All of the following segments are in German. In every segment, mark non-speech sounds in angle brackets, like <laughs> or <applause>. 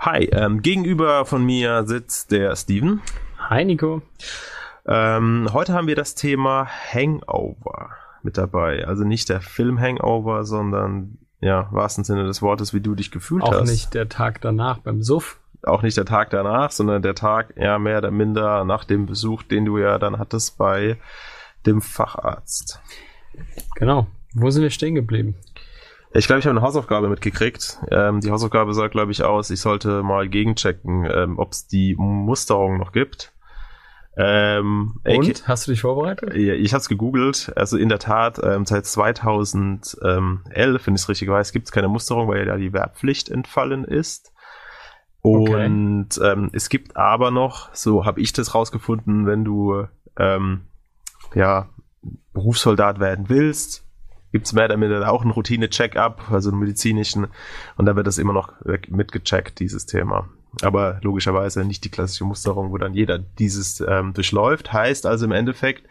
Hi, ähm, gegenüber von mir sitzt der Steven. Hi Nico. Ähm, heute haben wir das Thema Hangover mit dabei. Also nicht der Film Hangover, sondern ja, wahrsten Sinne des Wortes, wie du dich gefühlt Auch hast. Auch nicht der Tag danach beim Suff. Auch nicht der Tag danach, sondern der Tag ja mehr oder minder nach dem Besuch, den du ja dann hattest bei dem Facharzt. Genau. Wo sind wir stehen geblieben? Ich glaube, ich habe eine Hausaufgabe mitgekriegt. Ähm, die Hausaufgabe sah, glaube ich, aus, ich sollte mal gegenchecken, ähm, ob es die Musterung noch gibt. Ähm, Und? Hast du dich vorbereitet? Ja, ich habe es gegoogelt. Also in der Tat, ähm, seit 2011, wenn ich es richtig weiß, gibt es keine Musterung, weil ja da die Wehrpflicht entfallen ist. Und okay. ähm, es gibt aber noch, so habe ich das rausgefunden, wenn du ähm, ja Berufssoldat werden willst, gibt es mehr minder auch einen Routine-Check-up, also einen medizinischen, und da wird das immer noch mitgecheckt, dieses Thema. Aber logischerweise nicht die klassische Musterung, wo dann jeder dieses ähm, durchläuft. Heißt also im Endeffekt,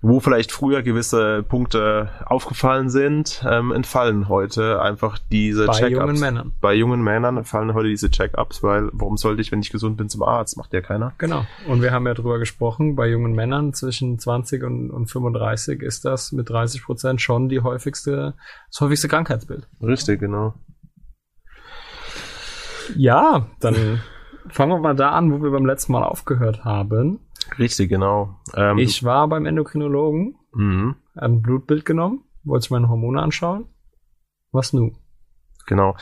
wo vielleicht früher gewisse Punkte aufgefallen sind, ähm, entfallen heute einfach diese Check-ups. Bei jungen Männern. Bei jungen Männern fallen heute diese Check-ups, weil warum sollte ich, wenn ich gesund bin, zum Arzt? Macht ja keiner. Genau. Und wir haben ja drüber gesprochen, bei jungen Männern zwischen 20 und, und 35 ist das mit 30 Prozent schon die häufigste, das häufigste Krankheitsbild. Richtig, genau. Ja, dann <laughs> fangen wir mal da an, wo wir beim letzten Mal aufgehört haben. Richtig, genau. Ähm, ich war beim Endokrinologen, mhm. habe ein Blutbild genommen, wollte ich meine Hormone anschauen. Was nun? Genau.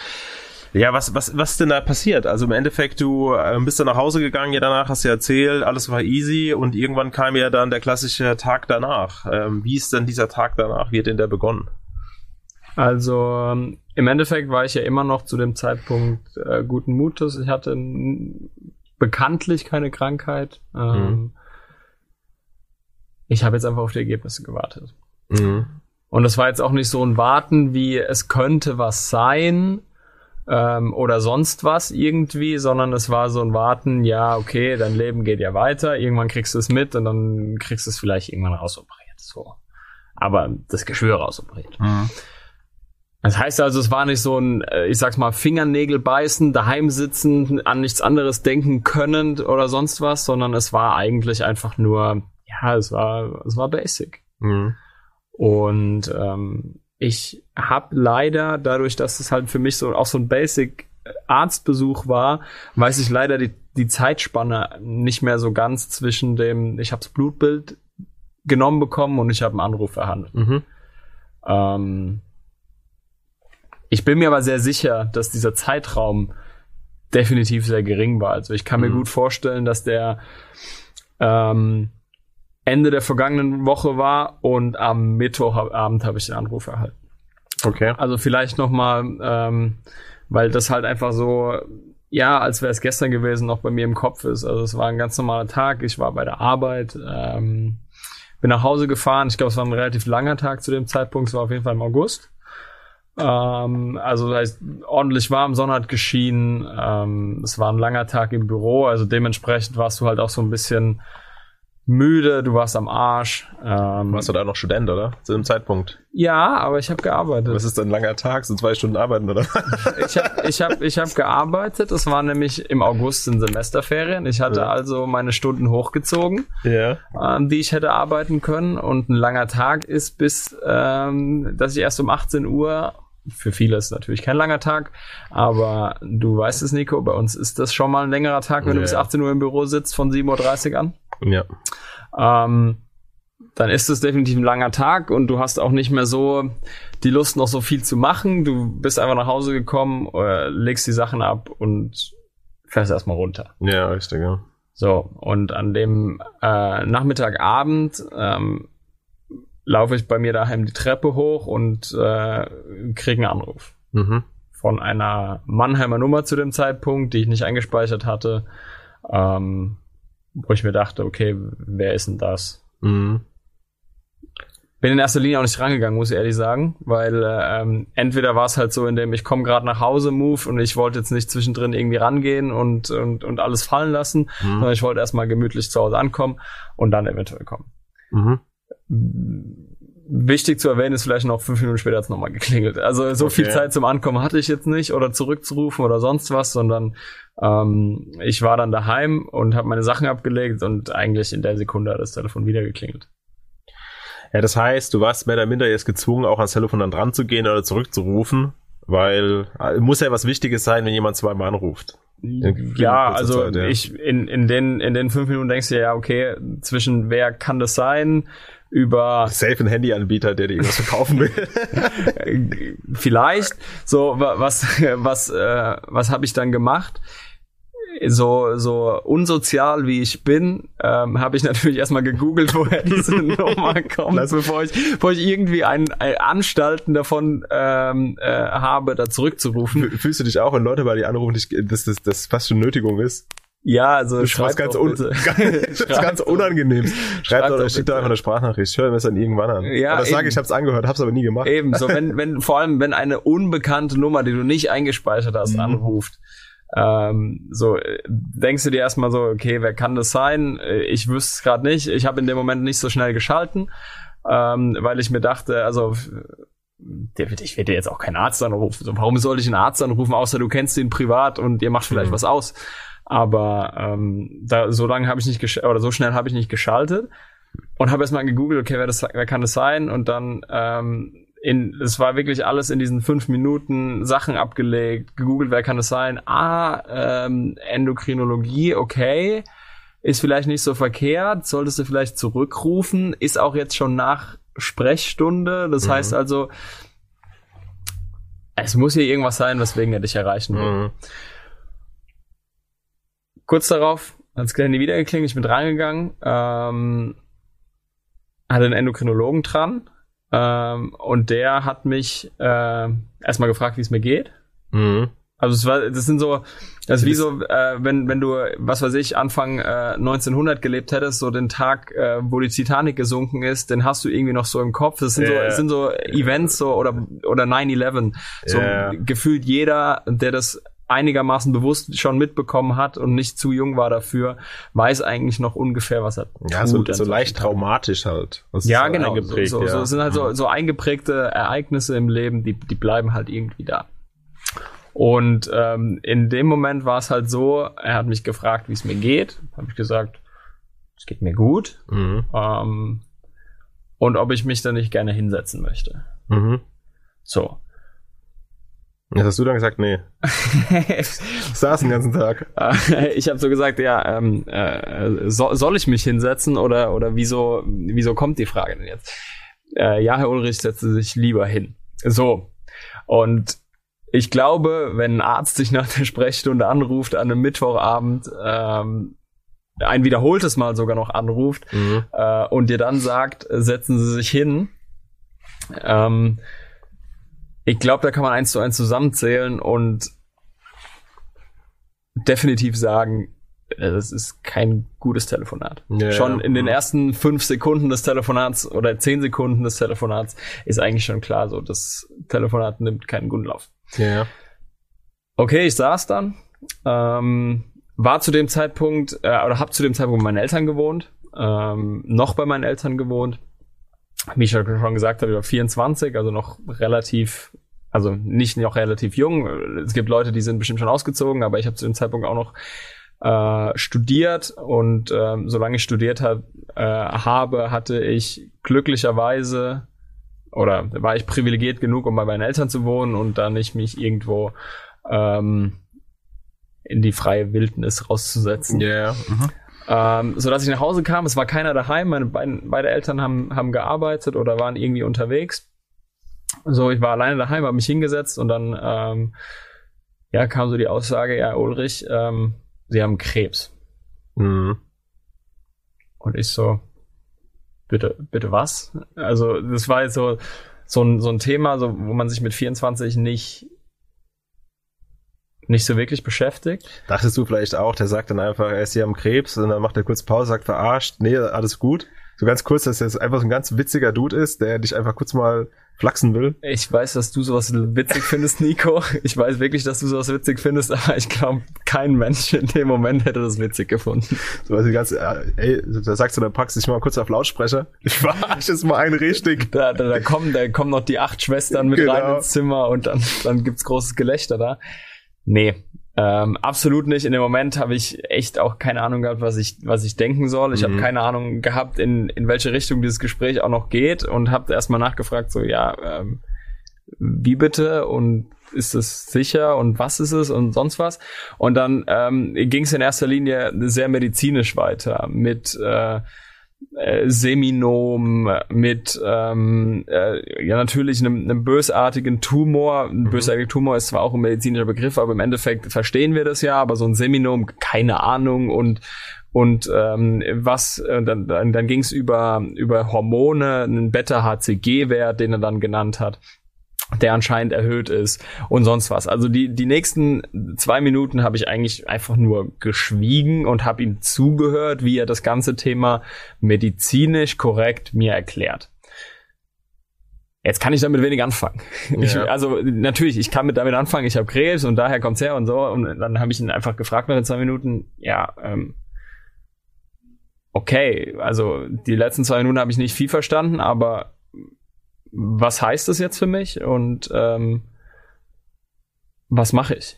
Ja, was, was, was denn da passiert? Also im Endeffekt, du äh, bist dann nach Hause gegangen, ja danach hast du erzählt, alles war easy und irgendwann kam ja dann der klassische Tag danach. Ähm, wie ist denn dieser Tag danach? Wie hat denn der begonnen? Also ähm, im Endeffekt war ich ja immer noch zu dem Zeitpunkt äh, guten Mutes. Ich hatte bekanntlich keine Krankheit. Ähm, mhm. Ich habe jetzt einfach auf die Ergebnisse gewartet. Mhm. Und das war jetzt auch nicht so ein Warten, wie es könnte was sein ähm, oder sonst was irgendwie, sondern es war so ein Warten, ja, okay, dein Leben geht ja weiter, irgendwann kriegst du es mit und dann kriegst du es vielleicht irgendwann rausoperiert. So. Aber das Geschwür rausoperiert. Mhm. Das heißt also, es war nicht so ein, äh, ich sag's mal, Fingernägel beißen, daheim sitzen, an nichts anderes denken können oder sonst was, sondern es war eigentlich einfach nur, ja, es war, es war basic. Mhm. Und ähm, ich habe leider, dadurch, dass es halt für mich so auch so ein Basic Arztbesuch war, weiß ich leider die, die Zeitspanne nicht mehr so ganz zwischen dem, ich habe das Blutbild genommen bekommen und ich habe einen Anruf erhandelt. Mhm. Ähm, ich bin mir aber sehr sicher, dass dieser Zeitraum definitiv sehr gering war. Also ich kann mhm. mir gut vorstellen, dass der ähm, Ende der vergangenen Woche war und am Mittwochabend habe ich den Anruf erhalten. Okay. Also vielleicht nochmal, ähm, weil das halt einfach so, ja, als wäre es gestern gewesen, noch bei mir im Kopf ist. Also es war ein ganz normaler Tag. Ich war bei der Arbeit, ähm, bin nach Hause gefahren. Ich glaube, es war ein relativ langer Tag zu dem Zeitpunkt. Es war auf jeden Fall im August. Ähm, also das heißt, ordentlich warm, Sonne hat geschienen. Ähm, es war ein langer Tag im Büro, also dementsprechend warst du halt auch so ein bisschen müde, du warst am Arsch. Ähm, warst du da noch Student, oder? Zu dem Zeitpunkt? Ja, aber ich habe gearbeitet. Was ist denn ein langer Tag? Sind zwei Stunden arbeiten, oder? <laughs> ich habe ich hab, ich hab gearbeitet. Es war nämlich im August in Semesterferien. Ich hatte ja. also meine Stunden hochgezogen, ja. ähm, die ich hätte arbeiten können. Und ein langer Tag ist bis, ähm, dass ich erst um 18 Uhr für viele ist es natürlich kein langer Tag, aber du weißt es, Nico, bei uns ist das schon mal ein längerer Tag, wenn ja. du bis 18 Uhr im Büro sitzt, von 7.30 Uhr an. Ja. Ähm, dann ist es definitiv ein langer Tag und du hast auch nicht mehr so die Lust, noch so viel zu machen. Du bist einfach nach Hause gekommen, äh, legst die Sachen ab und fährst erstmal runter. Ja, richtig, ja. So, und an dem äh, Nachmittagabend ähm, laufe ich bei mir daheim die Treppe hoch und äh, kriege einen Anruf. Mhm. Von einer Mannheimer Nummer zu dem Zeitpunkt, die ich nicht eingespeichert hatte, ähm, wo ich mir dachte, okay, wer ist denn das? Mhm. Bin in erster Linie auch nicht rangegangen, muss ich ehrlich sagen, weil ähm, entweder war es halt so, in dem ich komme gerade nach Hause, Move, und ich wollte jetzt nicht zwischendrin irgendwie rangehen und, und, und alles fallen lassen, mhm. sondern ich wollte erstmal gemütlich zu Hause ankommen und dann eventuell kommen. Mhm wichtig zu erwähnen ist vielleicht noch fünf Minuten später hat es nochmal geklingelt. Also so okay. viel Zeit zum Ankommen hatte ich jetzt nicht oder zurückzurufen oder sonst was, sondern ähm, ich war dann daheim und habe meine Sachen abgelegt und eigentlich in der Sekunde hat das Telefon wieder geklingelt. Ja, das heißt, du warst mehr oder minder jetzt gezwungen, auch ans Telefon dann dran zu gehen oder zurückzurufen, weil äh, muss ja was Wichtiges sein, wenn jemand zweimal anruft. Ja, also Zeit, ja. ich in, in den in den fünf Minuten denkst du ja, okay, zwischen wer kann das sein? Über safe ein Handyanbieter, der dir irgendwas verkaufen will. <laughs> Vielleicht. So was was äh, was habe ich dann gemacht? so so unsozial wie ich bin, ähm, habe ich natürlich erstmal gegoogelt, woher diese <laughs> Nummer kommt, bevor ich, bevor ich irgendwie ein, ein Anstalten davon ähm, äh, habe, da zurückzurufen. Fühlst du dich auch, wenn Leute bei dir anrufen, dass das, das fast schon Nötigung ist? Ja, also du schreibst ganz, un <laughs> ganz, <laughs> ganz unangenehm. Schreib doch oder schick doch einfach eine Sprachnachricht. Ich höre mir das dann irgendwann an. Ja, oder sag, ich habe es angehört, hab's aber nie gemacht. Eben, so wenn, <laughs> wenn, vor allem, wenn eine unbekannte Nummer, die du nicht eingespeichert hast, mhm. anruft, ähm, so denkst du dir erstmal so, okay, wer kann das sein? Ich wüsste es gerade nicht. Ich habe in dem Moment nicht so schnell geschalten, ähm, weil ich mir dachte, also ich werde jetzt auch keinen Arzt anrufen. So, warum soll ich einen Arzt anrufen, außer du kennst ihn privat und ihr macht vielleicht mhm. was aus. Aber ähm, da so lange habe ich nicht oder so schnell habe ich nicht geschaltet und habe erstmal gegoogelt, okay, wer, das, wer kann das sein? Und dann ähm, in, es war wirklich alles in diesen fünf Minuten Sachen abgelegt, gegoogelt, wer kann es sein? Ah, ähm, Endokrinologie, okay. Ist vielleicht nicht so verkehrt, solltest du vielleicht zurückrufen, ist auch jetzt schon nach Sprechstunde. Das mhm. heißt also, es muss hier irgendwas sein, weswegen er dich erreichen will. Mhm. Kurz darauf hat das Handy wieder geklingelt, ich bin rangegangen, ähm, hatte einen Endokrinologen dran, ähm, und der hat mich äh, erstmal gefragt, wie es mir geht. Mhm. Also es war, das sind so, das ist wie so, äh, wenn wenn du, was weiß ich, Anfang äh, 1900 gelebt hättest, so den Tag, äh, wo die Titanic gesunken ist, den hast du irgendwie noch so im Kopf. Das sind yeah. so, das sind so Events so oder oder 9/11. So yeah. gefühlt jeder, der das einigermaßen bewusst schon mitbekommen hat und nicht zu jung war dafür, weiß eigentlich noch ungefähr, was er ja, tut. So, so leicht traumatisch halt. ja, genau. So, so, ja. so sind halt so, so eingeprägte Ereignisse im Leben, die, die bleiben halt irgendwie da. Und ähm, in dem Moment war es halt so, er hat mich gefragt, wie es mir geht. Habe ich gesagt, es geht mir gut. Mhm. Ähm, und ob ich mich da nicht gerne hinsetzen möchte. Mhm. So. Was hast du dann gesagt? Nee. ich <laughs> saß den ganzen Tag. ich habe so gesagt, ja, ähm, äh, so, soll ich mich hinsetzen oder, oder wieso, wieso kommt die Frage denn jetzt? Äh, ja, Herr Ulrich, setze sich lieber hin. So. Und ich glaube, wenn ein Arzt sich nach der Sprechstunde anruft an einem Mittwochabend, ähm, ein wiederholtes Mal sogar noch anruft mhm. äh, und dir dann sagt, setzen Sie sich hin, ähm, ich glaube, da kann man eins zu eins zusammenzählen und definitiv sagen, äh, das ist kein gutes Telefonat. Ja, schon in den ersten fünf Sekunden des Telefonats oder zehn Sekunden des Telefonats ist eigentlich schon klar, so das Telefonat nimmt keinen guten Lauf. Ja. Okay, ich saß dann, ähm, war zu dem Zeitpunkt äh, oder habe zu dem Zeitpunkt bei meinen Eltern gewohnt, ähm, noch bei meinen Eltern gewohnt wie ich schon gesagt habe, über 24, also noch relativ, also nicht noch relativ jung. Es gibt Leute, die sind bestimmt schon ausgezogen, aber ich habe zu dem Zeitpunkt auch noch äh, studiert und äh, solange ich studiert hab, äh, habe, hatte ich glücklicherweise oder war ich privilegiert genug, um bei meinen Eltern zu wohnen und dann nicht mich irgendwo ähm, in die freie Wildnis rauszusetzen. Ja. Yeah. Mhm. Ähm, so dass ich nach Hause kam, es war keiner daheim, meine beiden, beide Eltern haben, haben gearbeitet oder waren irgendwie unterwegs. So, ich war alleine daheim, habe mich hingesetzt und dann ähm, ja, kam so die Aussage, ja, Ulrich, ähm, sie haben Krebs. Mhm. Und ich so, bitte, bitte was? Also, das war jetzt so, so ein, so ein Thema, so, wo man sich mit 24 nicht nicht so wirklich beschäftigt. Dachtest du vielleicht auch, der sagt dann einfach, er ist hier am Krebs und dann macht er kurz Pause, sagt verarscht, nee, alles gut. So ganz kurz, dass er einfach so ein ganz witziger Dude ist, der dich einfach kurz mal flachsen will. Ich weiß, dass du sowas witzig <laughs> findest, Nico. Ich weiß wirklich, dass du sowas witzig findest, aber ich glaube, kein Mensch in dem Moment hätte das witzig gefunden. So, die ganze, äh, ey, da sagst du, dann packst du dich mal kurz auf Lautsprecher. Ich verarsche es mal ein richtig. Da, da, da kommen, da kommen noch die acht Schwestern mit genau. rein ins Zimmer und dann, dann gibt's großes Gelächter da. Nee, ähm, absolut nicht. In dem Moment habe ich echt auch keine Ahnung gehabt, was ich, was ich denken soll. Ich mhm. habe keine Ahnung gehabt, in, in welche Richtung dieses Gespräch auch noch geht und habe erstmal nachgefragt, so ja, ähm, wie bitte und ist es sicher und was ist es und sonst was. Und dann ähm, ging es in erster Linie sehr medizinisch weiter mit äh, äh, Seminom, mit ähm, äh, ja natürlich einem, einem bösartigen Tumor. Ein mhm. bösartiger Tumor ist zwar auch ein medizinischer Begriff, aber im Endeffekt verstehen wir das ja, aber so ein Seminom, keine Ahnung und und ähm, was äh, dann, dann, dann ging es über über Hormone, einen Beta-HCG-Wert, den er dann genannt hat der anscheinend erhöht ist und sonst was. Also die, die nächsten zwei Minuten habe ich eigentlich einfach nur geschwiegen und habe ihm zugehört, wie er das ganze Thema medizinisch korrekt mir erklärt. Jetzt kann ich damit wenig anfangen. <laughs> Ja. Ich, also natürlich, ich kann mit damit anfangen, ich habe Krebs und daher kommt's her und so. Und dann habe ich ihn einfach gefragt nach den zwei Minuten, ja, ähm, okay, also die letzten zwei Minuten habe ich nicht viel verstanden, aber was heißt das jetzt für mich und ähm, was mache ich?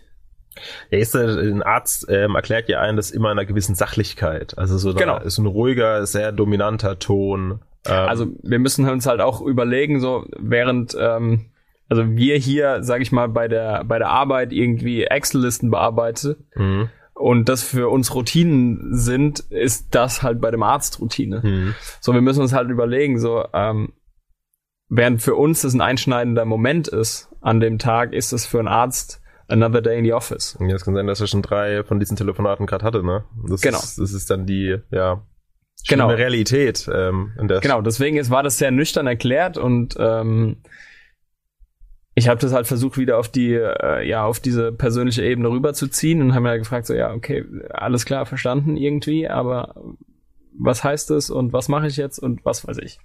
Ja, ist der, ein Arzt ähm, erklärt ja einen das immer in einer gewissen Sachlichkeit. Also so genau. ist ein ruhiger, sehr dominanter Ton. Ähm, also wir müssen uns halt auch überlegen, so während ähm, also wir hier, sage ich mal, bei der bei der Arbeit irgendwie Excel-Listen bearbeiten mhm. und das für uns Routinen sind, ist das halt bei dem Arzt Routine. Mhm. So, wir müssen uns halt überlegen, so ähm, Während für uns das ein einschneidender Moment ist an dem Tag, ist es für einen Arzt another day in the office. Ja, es kann sein, dass er schon drei von diesen Telefonaten gerade hatte, ne? Das genau. Ist, das ist dann die, ja, genau. Realität. Ähm, in der genau, deswegen ist, war das sehr nüchtern erklärt und ähm, ich habe das halt versucht, wieder auf die, äh, ja, auf diese persönliche Ebene rüberzuziehen und haben mir gefragt, so, ja, okay, alles klar, verstanden irgendwie, aber was heißt das und was mache ich jetzt und was weiß ich.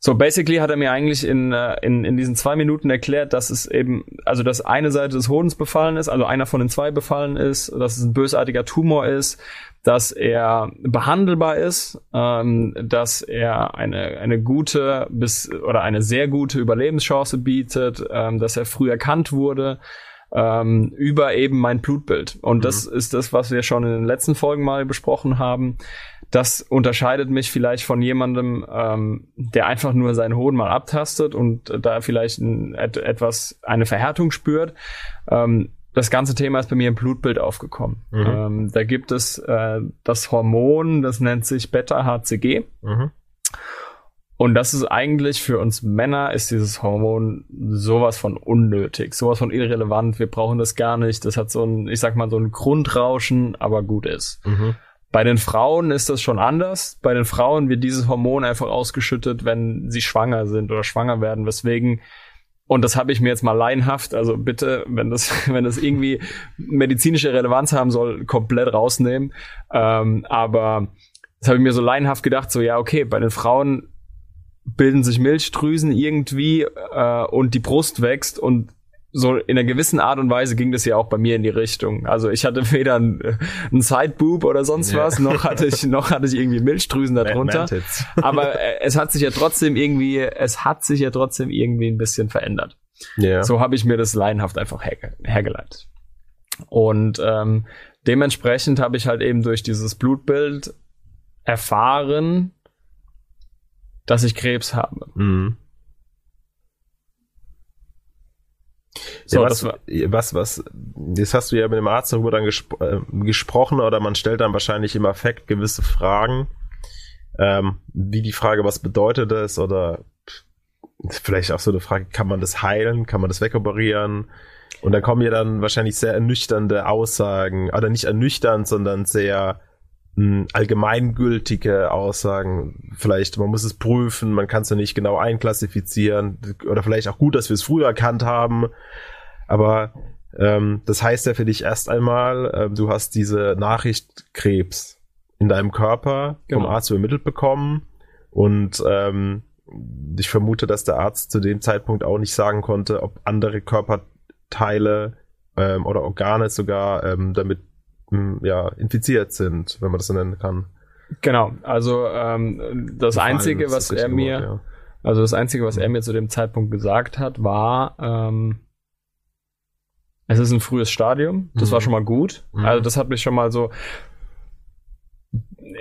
So, basically hat er mir eigentlich in, äh, in, in diesen zwei Minuten erklärt, dass es eben, also dass eine Seite des Hodens befallen ist, also einer von den zwei befallen ist, dass es ein bösartiger Tumor ist, dass er behandelbar ist, ähm, dass er eine, eine gute bis oder eine sehr gute Überlebenschance bietet, ähm, dass er früh erkannt wurde, ähm, über eben mein Blutbild. Und mhm. das ist das, was wir schon in den letzten Folgen mal besprochen haben das unterscheidet mich vielleicht von jemandem, ähm, der einfach nur seinen Hoden mal abtastet und da vielleicht ein, et, etwas eine Verhärtung spürt. Ähm, das ganze Thema ist bei mir im Blutbild aufgekommen. Mhm. Ähm, da gibt es äh, das Hormon, das nennt sich Beta-HCG. Mhm. Und das ist eigentlich für uns Männer ist dieses Hormon sowas von unnötig, sowas von irrelevant. Wir brauchen das gar nicht. Das hat so ein, ich sag mal, so ein Grundrauschen, aber gut ist. Mhm. Bei den Frauen ist das schon anders. Bei den Frauen wird dieses Hormon einfach ausgeschüttet, wenn sie schwanger sind oder schwanger werden, weswegen und das habe ich mir jetzt mal laienhaft, also bitte, wenn das, <laughs> wenn das irgendwie medizinische Relevanz haben soll, komplett rausnehmen. Ähm, aber das habe ich mir so laienhaft gedacht, so ja, okay, bei den Frauen bilden sich Milchdrüsen irgendwie äh, und die Brust wächst und so in einer gewissen Art und Weise ging das ja auch bei mir in die Richtung. Also ich hatte <laughs> weder einen, einen Sideboob oder sonst yeah. was, noch hatte ich, <laughs> noch hatte ich irgendwie Milchdrüsen darunter. <laughs> Aber äh, es hat sich ja trotzdem irgendwie, es hat sich ja trotzdem irgendwie ein bisschen verändert. Yeah. So habe ich mir das laienhaft einfach her, hergeleitet. Und ähm, dementsprechend habe ich halt eben durch dieses Blutbild erfahren, dass ich Krebs habe. Mhm. So, ja, was, was, was, jetzt hast du ja mit dem Arzt darüber dann gespro äh, gesprochen oder man stellt dann wahrscheinlich im Affekt gewisse Fragen, ähm, wie die Frage, was bedeutet das? Oder vielleicht auch so eine Frage, kann man das heilen, kann man das wegoperieren? Und dann kommen ja dann wahrscheinlich sehr ernüchternde Aussagen, oder nicht ernüchternd, sondern sehr allgemeingültige Aussagen. Vielleicht, man muss es prüfen, man kann es ja nicht genau einklassifizieren. Oder vielleicht auch gut, dass wir es früher erkannt haben. Aber ähm, das heißt ja für dich erst einmal, äh, du hast diese Nachricht Krebs in deinem Körper genau. vom Arzt übermittelt bekommen. Und ähm, ich vermute, dass der Arzt zu dem Zeitpunkt auch nicht sagen konnte, ob andere Körperteile ähm, oder Organe sogar ähm, damit ja, infiziert sind, wenn man das so nennen kann. Genau, also ähm, das Gefallen, Einzige, was er mir, Wort, ja. also das Einzige, was er mir zu dem Zeitpunkt gesagt hat, war, ähm, es ist ein frühes Stadium, das mhm. war schon mal gut. Mhm. Also das hat mich schon mal so,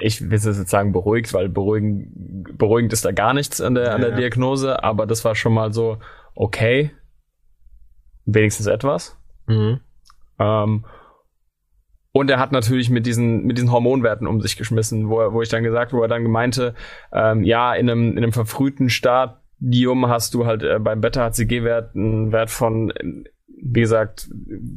ich will jetzt sagen beruhigt, weil beruhigend, beruhigend ist da gar nichts an der, ja, an der Diagnose, aber das war schon mal so, okay, wenigstens etwas. Mhm. Ähm, und er hat natürlich mit diesen, mit diesen Hormonwerten um sich geschmissen, wo, er, wo ich dann gesagt, wo er dann meinte, ähm, ja, in einem, in einem verfrühten Stadium hast du halt äh, beim Beta-HCG-Wert einen Wert von, wie gesagt,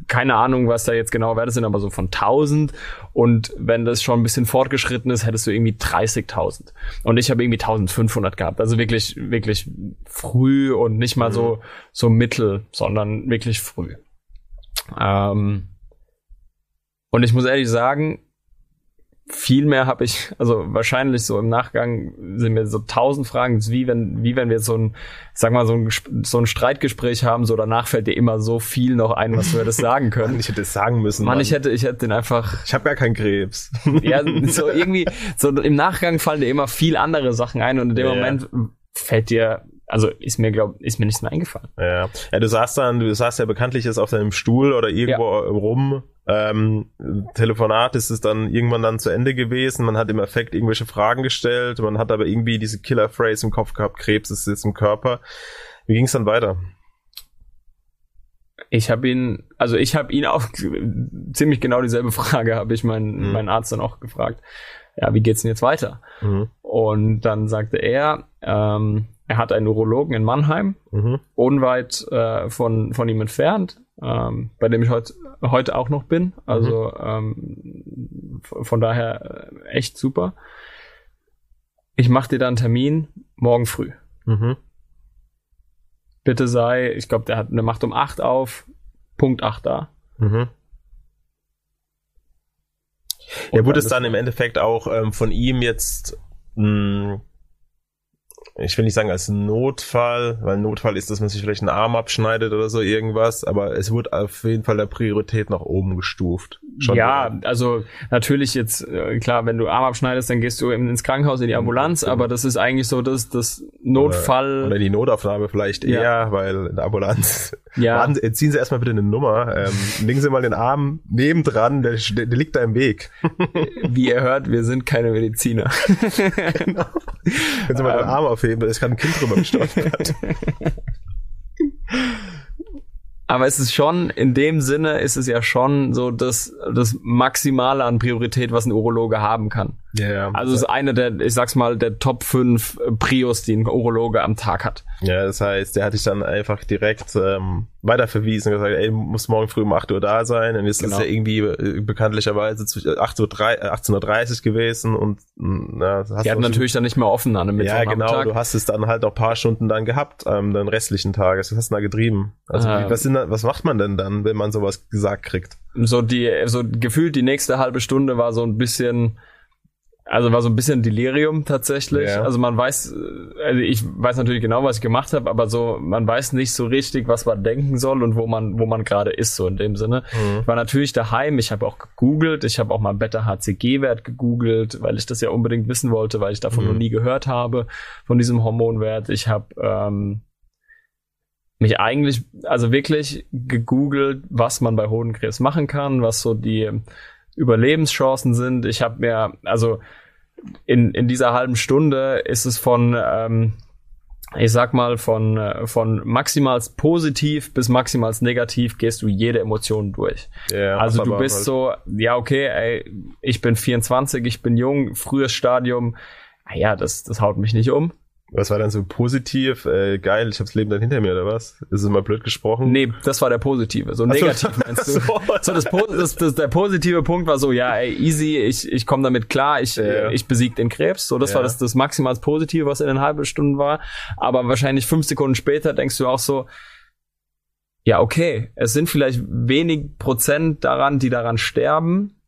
keine Ahnung, was da jetzt genau Werte sind, aber so von 1000. Und wenn das schon ein bisschen fortgeschritten ist, hättest du irgendwie 30.000. Und ich habe irgendwie 1500 gehabt. Also wirklich, wirklich früh und nicht mal so, mhm. so mittel, sondern wirklich früh. Ähm, und ich muss ehrlich sagen, viel mehr habe ich, also wahrscheinlich so im Nachgang sind mir so tausend Fragen, wie wenn, wie wenn wir so ein, sag mal, so ein, so ein Streitgespräch haben, so danach fällt dir immer so viel noch ein, was du hättest sagen <laughs> können. ich hätte es sagen müssen. Mann, Mann, ich hätte, ich hätte den einfach. Ich habe ja keinen Krebs. <laughs> ja, so irgendwie, so im Nachgang fallen dir immer viel andere Sachen ein und in dem ja. Moment fällt dir also ist mir glaub ist mir nichts mehr eingefallen. Ja. ja, du saßt dann, du saßt ja bekanntlich jetzt auf deinem Stuhl oder irgendwo ja. rum ähm, Telefonat ist es dann irgendwann dann zu Ende gewesen. Man hat im Effekt irgendwelche Fragen gestellt. Man hat aber irgendwie diese Killer-Phrase im Kopf gehabt, Krebs ist jetzt im Körper. Wie ging es dann weiter? Ich habe ihn, also ich habe ihn auch <laughs> ziemlich genau dieselbe Frage, habe ich meinen, mhm. meinen Arzt dann auch gefragt. Ja, wie geht's denn jetzt weiter? Mhm. Und dann sagte er, ähm, er hat einen Urologen in Mannheim, mhm. unweit äh, von, von ihm entfernt, ähm, bei dem ich heute heute auch noch bin. Also mhm. ähm, von daher äh, echt super. Ich mache dir dann einen Termin morgen früh. Mhm. Bitte sei, ich glaube, der hat eine Macht um 8 auf, Punkt 8 da. Mhm. Ja, wurde es dann im Endeffekt auch ähm, von ihm jetzt mh, hm, ich will nicht sagen als Notfall, weil Notfall ist, dass man sich vielleicht einen Arm abschneidet oder so irgendwas, aber es wird auf jeden Fall der Priorität nach oben gestuft. Schon ja, also natürlich jetzt, äh, klar, wenn du Arm abschneidest, dann gehst du ins Krankenhaus, in die Ambulanz, mhm. aber das ist eigentlich so das, das Notfall. Oder, oder die Notaufnahme vielleicht eher, ja. weil in der Ambulanz. Ja. Warten, ziehen Sie erstmal bitte eine Nummer, ähm, <laughs> legen Sie mal den Arm nebendran, der, der, liegt da im Weg. <laughs> Wie ihr hört, wir sind keine Mediziner. <laughs> genau. Können Sie mal den ähm. Arm aufheben, da ist gerade ein Kind drüber gestolpert. Aber es ist schon, in dem Sinne ist es ja schon so das, das Maximale an Priorität, was ein Urologe haben kann. Ja, ja. Also es ist eine der, ich sag's mal, der Top 5 Prios, die ein Urologe am Tag hat. Ja, das heißt, der hat dich dann einfach direkt ähm, weiterverwiesen und gesagt, ey, muss morgen früh um 8 Uhr da sein. Und jetzt genau. ist ja irgendwie äh, bekanntlicherweise 18.30 Uhr, 18 Uhr gewesen und na, hast Die hatten natürlich dann nicht mehr offen an dem Ja, genau, du hast es dann halt auch paar Stunden dann gehabt, ähm, den restlichen Tag. Was hast du da getrieben? Also ah. was, sind, was macht man denn dann, wenn man sowas gesagt kriegt? So die, so gefühlt die nächste halbe Stunde war so ein bisschen also war so ein bisschen Delirium tatsächlich. Ja. Also man weiß, also ich weiß natürlich genau, was ich gemacht habe, aber so man weiß nicht so richtig, was man denken soll und wo man wo man gerade ist so in dem Sinne. Mhm. Ich war natürlich daheim. Ich habe auch gegoogelt. Ich habe auch mal Beta HCG Wert gegoogelt, weil ich das ja unbedingt wissen wollte, weil ich davon mhm. noch nie gehört habe von diesem Hormonwert. Ich habe ähm, mich eigentlich also wirklich gegoogelt, was man bei Hodenkrebs machen kann, was so die Überlebenschancen sind. Ich habe mir, also in, in dieser halben Stunde ist es von, ähm, ich sag mal, von, äh, von maximal positiv bis maximal negativ gehst du jede Emotion durch. Yeah, also du bist halt. so, ja, okay, ey, ich bin 24, ich bin jung, frühes Stadium, ja, das, das haut mich nicht um. Was war dann so positiv? Äh, geil, ich hab's Leben dann hinter mir, oder was? Ist es mal blöd gesprochen? Nee, das war der positive. So negativ so, meinst du? <laughs> So, so das, das, das, der positive Punkt war so, ja, ey, easy, ich, ich komme damit klar, ich, ja. ich besieg den Krebs. So, das ja. war das, das maximal Positive, was in den halben Stunden war. Aber wahrscheinlich fünf Sekunden später denkst du auch so, ja, okay, es sind vielleicht wenig Prozent daran, die daran sterben,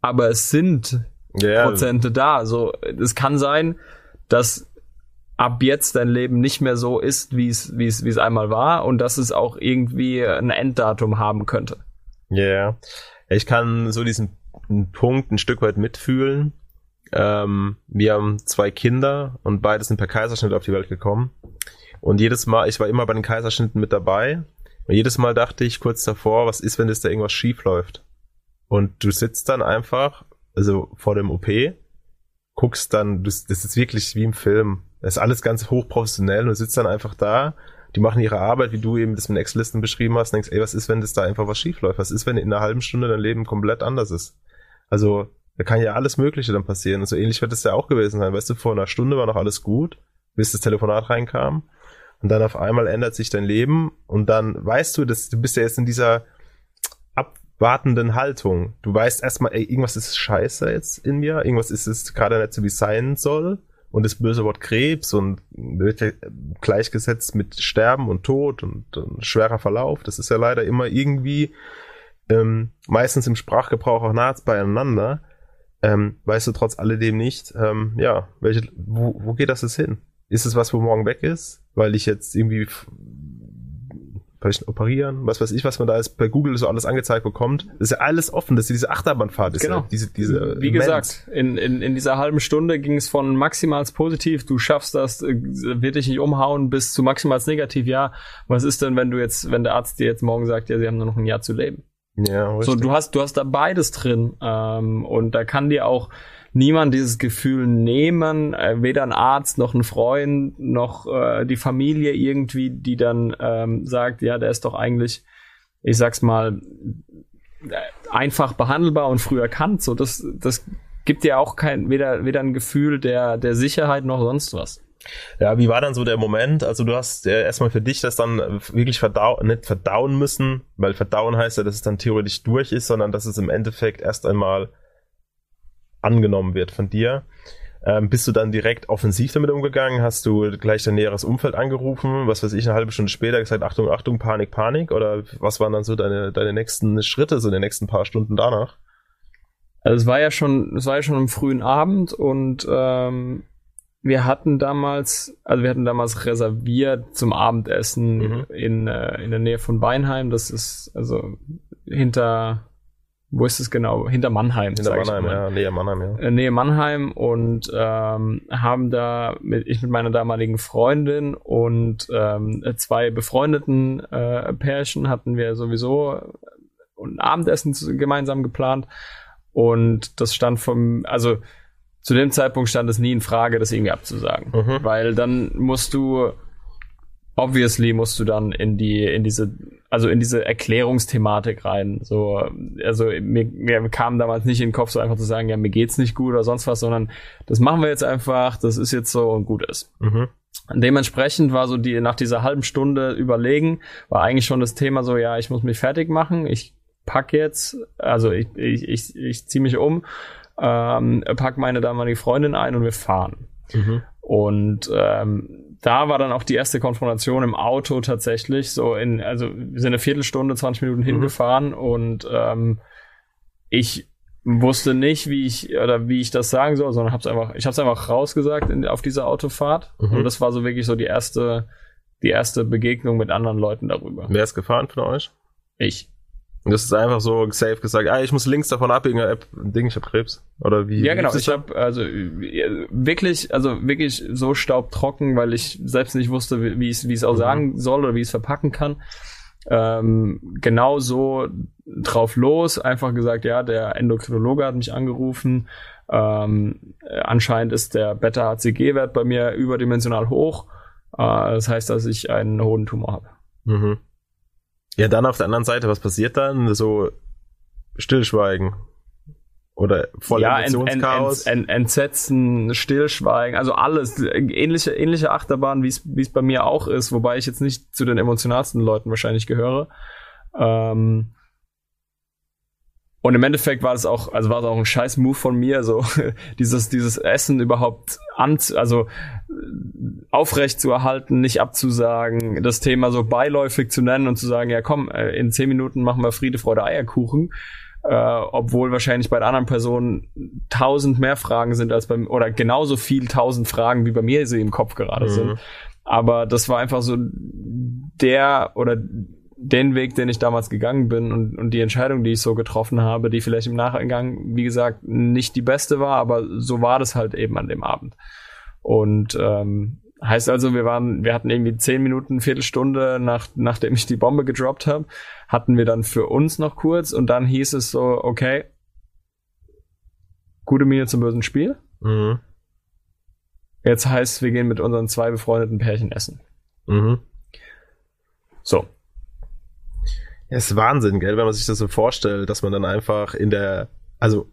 aber es sind ja. Prozente da. So, es kann sein, dass ab jetzt dein Leben nicht mehr so ist, wie es, wie es, wie es einmal war und dass es auch irgendwie ein Enddatum haben könnte. Ja, yeah. ich kann so diesen Punkt ein Stück weit mitfühlen. Ähm, wir haben zwei Kinder und beide sind per Kaiserschnitt auf die Welt gekommen. Und jedes Mal, ich war immer bei den Kaiserschnitten mit dabei. Und jedes Mal dachte ich kurz davor, was ist, wenn es da irgendwas schief läuft? Und du sitzt dann einfach, also vor dem OP, guckst dann, das, das ist wirklich wie im Film. Das ist alles ganz hochprofessionell und du sitzt dann einfach da, die machen ihre Arbeit, wie du eben das mit Excel-Listen beschrieben hast, denkst, ey, was ist, wenn das da einfach was schief läuft? Was ist, wenn in einer halben Stunde dein Leben komplett anders ist? Also, da kann ja alles Mögliche dann passieren. Und so ähnlich wird es ja auch gewesen sein. Weißt du, vor einer Stunde war noch alles gut, bis das Telefonat reinkam. Und dann auf einmal ändert sich dein Leben und dann weißt du, dass du bist ja jetzt in dieser abwartenden Haltung. Du weißt erstmal, ey, irgendwas ist scheiße jetzt in mir, irgendwas ist es gerade nicht so, wie es sein soll und das böse Wort Krebs und wird gleichgesetzt mit Sterben und Tod und, und schwerer Verlauf. Das ist ja leider immer irgendwie ähm, meistens im Sprachgebrauch auch nah beieinander. Ähm, weißt du trotz alledem nicht, ähm, ja, welche, wo, wo geht das jetzt hin? Ist es was, wo morgen weg ist? Weil ich jetzt irgendwie vielleicht operieren, was weiß ich, was man da ist, bei Google so alles angezeigt bekommt. Das ist ja alles offen, das ist diese Achterbahnfahrt. Ist genau. Ja diese, diese Wie Moment. gesagt, in, in, in dieser halben Stunde ging es von maximals positiv, du schaffst das, äh, wird dich nicht umhauen, bis zu maximals negativ, ja. Was ist denn, wenn du jetzt, wenn der Arzt dir jetzt morgen sagt, ja, sie haben nur noch ein Jahr zu leben? Ja, richtig. So, du hast, du hast da beides drin, ähm, und da kann dir auch, niemand dieses Gefühl nehmen, äh, weder ein Arzt noch ein Freund noch äh, die Familie irgendwie, die dann ähm, sagt, ja, der ist doch eigentlich, ich sag's mal, äh, einfach behandelbar und früh erkannt. So, das, das gibt dir auch kein, weder, weder ein Gefühl der, der Sicherheit noch sonst was. Ja, wie war dann so der Moment? Also du hast ja erstmal für dich das dann wirklich verdauen, nicht verdauen müssen, weil verdauen heißt ja, dass es dann theoretisch durch ist, sondern dass es im Endeffekt erst einmal angenommen wird von dir. Ähm, bist du dann direkt offensiv damit umgegangen? Hast du gleich dein näheres Umfeld angerufen? Was weiß ich, eine halbe Stunde später gesagt, Achtung, Achtung, Panik, Panik? Oder was waren dann so deine, deine nächsten Schritte, so in den nächsten paar Stunden danach? Also es war ja schon, es war ja schon am frühen Abend und ähm, wir hatten damals, also wir hatten damals reserviert zum Abendessen mhm. in, äh, in der Nähe von Weinheim. Das ist also hinter wo ist es genau? Hinter Mannheim. Hinter Mannheim, ja, Nähe Mannheim, ja. Äh, Nähe Mannheim und ähm, haben da mit, ich mit meiner damaligen Freundin und ähm, zwei befreundeten äh, Pärchen hatten wir sowieso ein Abendessen gemeinsam geplant und das stand vom, also zu dem Zeitpunkt stand es nie in Frage, das irgendwie abzusagen, mhm. weil dann musst du obviously musst du dann in die in diese also in diese Erklärungsthematik rein. So, also mir, mir kam damals nicht in den Kopf, so einfach zu sagen, ja, mir geht's nicht gut oder sonst was, sondern das machen wir jetzt einfach, das ist jetzt so und gut ist. Mhm. Dementsprechend war so die, nach dieser halben Stunde überlegen, war eigentlich schon das Thema so, ja, ich muss mich fertig machen, ich pack jetzt, also ich, ich, ich, ich ziehe mich um, ähm, pack meine damalige Freundin ein und wir fahren. Mhm. Und ähm, da war dann auch die erste Konfrontation im Auto tatsächlich. So in, also wir sind eine Viertelstunde, 20 Minuten mhm. hingefahren und ähm, ich wusste nicht, wie ich oder wie ich das sagen soll, sondern hab's einfach, ich habe es einfach rausgesagt in, auf dieser Autofahrt mhm. und das war so wirklich so die erste, die erste Begegnung mit anderen Leuten darüber. Wer ist gefahren von euch? Ich. Und das ist einfach so safe gesagt, ah, ich muss links davon abbiegen, App, Ding, ich hab Krebs. Oder wie? Ja, genau. Ich habe also wirklich, also wirklich so staubtrocken, weil ich selbst nicht wusste, wie es wie es auch mhm. sagen soll oder wie es verpacken kann. Ähm, genau so drauf los, einfach gesagt, ja, der Endokrinologe hat mich angerufen. Ähm, anscheinend ist der Beta-HCG-Wert bei mir überdimensional hoch. Äh, das heißt, dass ich einen hohen Tumor habe. Mhm. Ja, dann auf der anderen Seite, was passiert dann? So Stillschweigen. Oder voll ja, Emotionschaos. Ent, ent, ent, Entsetzen, Stillschweigen, also alles. Ähnliche, ähnliche Achterbahn, wie es bei mir auch ist, wobei ich jetzt nicht zu den emotionalsten Leuten wahrscheinlich gehöre. Ähm, und im Endeffekt war es auch, also war es auch ein scheiß Move von mir, so <laughs> dieses, dieses Essen überhaupt an, also aufrecht zu erhalten, nicht abzusagen, das Thema so beiläufig zu nennen und zu sagen, ja komm, äh, in zehn Minuten machen wir Friede, Freude, Eierkuchen. äh, obwohl wahrscheinlich bei der anderen Person tausend mehr Fragen sind als beim, oder genauso viel tausend Fragen, wie bei mir sie im Kopf gerade mhm. sind. Aber das war einfach so der oder den Weg, den ich damals gegangen bin und, und die Entscheidung, die ich so getroffen habe, die vielleicht im Nachgang, wie gesagt, nicht die beste war, aber so war das halt eben an dem Abend. Und ähm, heißt also, wir waren, wir hatten irgendwie zehn Minuten, Viertelstunde nach, nachdem ich die Bombe gedroppt habe, hatten wir dann für uns noch kurz und dann hieß es so, okay, gute Miene zum bösen Spiel. Mhm. Jetzt heißt, wir gehen mit unseren zwei befreundeten Pärchen essen. Mhm. So, ja, ist Wahnsinn, gell, wenn man sich das so vorstellt, dass man dann einfach in der, also,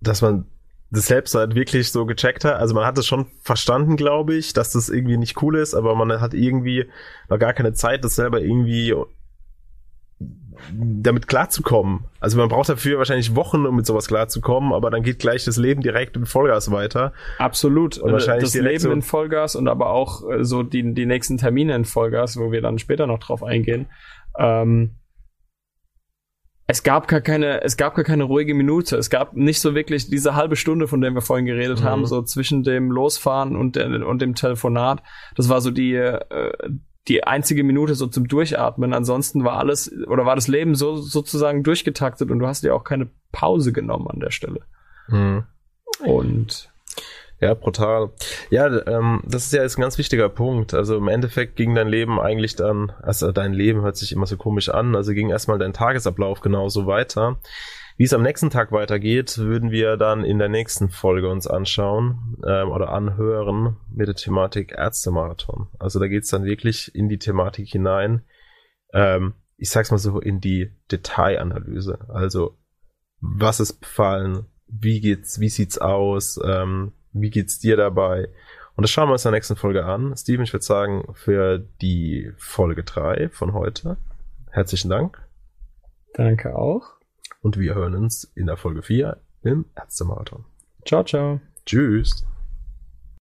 dass man das selbst halt wirklich so gecheckt hat. Also man hat es schon verstanden, glaube ich, dass das irgendwie nicht cool ist, aber man hat irgendwie noch gar keine Zeit, das selber irgendwie damit klarzukommen. Also man braucht dafür wahrscheinlich Wochen, um mit sowas klarzukommen, aber dann geht gleich das Leben direkt in Vollgas weiter. Absolut. Und wahrscheinlich das Leben so in Vollgas und aber auch äh, so die, die nächsten Termine in Vollgas, wo wir dann später noch drauf eingehen. Ähm, es gab gar keine, es gab gar keine ruhige Minute. Es gab nicht so wirklich diese halbe Stunde, von der wir vorhin geredet mhm. haben, so zwischen dem Losfahren und, der, und dem Telefonat. Das war so die, äh, die einzige Minute so zum Durchatmen. Ansonsten war alles oder war das Leben so sozusagen durchgetaktet und du hast dir auch keine Pause genommen an der Stelle. Mhm. Und ja, brutal. Ja, ähm, das ist ja jetzt ein ganz wichtiger Punkt. Also im Endeffekt ging dein Leben eigentlich dann, also dein Leben hört sich immer so komisch an, also ging erstmal dein Tagesablauf genauso weiter. Wie es am nächsten Tag weitergeht, würden wir dann in der nächsten Folge uns anschauen ähm, oder anhören mit der Thematik Ärztemarathon. Also da geht's dann wirklich in die Thematik hinein. Ähm, ich sag's mal so, in die Detailanalyse. Also was ist befallen, wie geht's, wie sieht's aus, ähm, wie geht's dir dabei? Und das schauen wir uns in der nächsten Folge an. Steven, ich würde sagen, für die Folge 3 von heute, herzlichen Dank. Danke auch. Und wir hören uns in der Folge 4 im Ärztemarathon. Ciao, ciao. Tschüss.